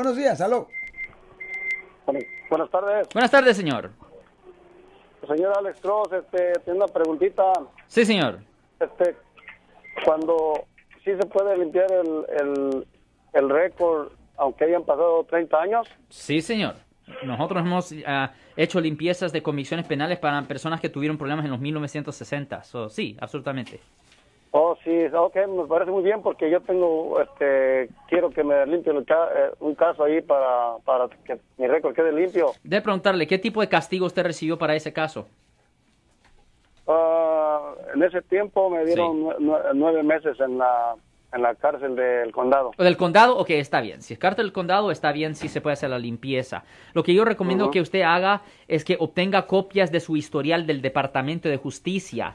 Buenos días, aló. Buenas tardes. Buenas tardes, señor. Señor Alex Cross, este, tiene una preguntita. Sí, señor. Este, cuando sí se puede limpiar el, el, el récord, aunque hayan pasado 30 años. Sí, señor. Nosotros hemos ah, hecho limpiezas de convicciones penales para personas que tuvieron problemas en los 1960. So, sí, absolutamente. Oh, sí, ok, me parece muy bien porque yo tengo, este, quiero que me limpien el ca- eh, un caso ahí para, para que mi récord quede limpio. Debe preguntarle, ¿qué tipo de castigo usted recibió para ese caso? Ah, en ese tiempo me dieron nue- nue- nueve meses en la, en la cárcel del condado. ¿O del condado? Ok, está bien. Si es carta del condado, está bien, sí se puede hacer la limpieza. Lo que yo recomiendo que usted haga es que obtenga copias de su historial del Departamento de Justicia.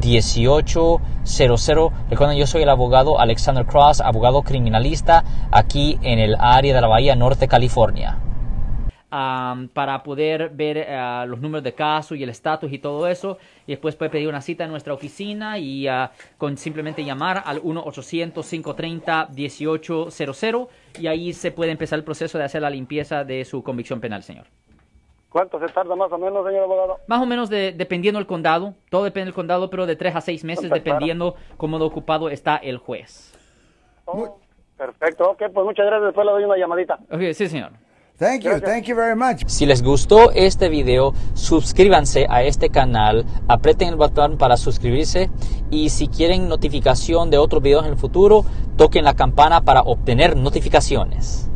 1-800-530-1800. Recuerden, yo soy el abogado Alexander Cross, abogado criminalista aquí en el área de la Bahía Norte, California. para poder ver ah, los números de caso y el estatus y todo eso. Y después puede pedir una cita en nuestra oficina y ah, con simplemente llamar al 1-800-530-1800 y ahí se puede empezar el proceso de hacer la limpieza de su convicción penal, señor. ¿Cuánto se tarda más o menos, señor abogado? Más o menos de- dependiendo del condado, todo depende del condado, pero de 3 a 6 meses Perfecto. dependiendo cómo de ocupado está el juez. Oh, perfecto, ok, pues muchas gracias, después le doy una llamadita. Ok, sí, señor. Thank you, thank you very much. Si les gustó este video, suscríbanse a este canal, aprieten el botón para suscribirse y si quieren notificación de otros videos en el futuro, toquen la campana para obtener notificaciones.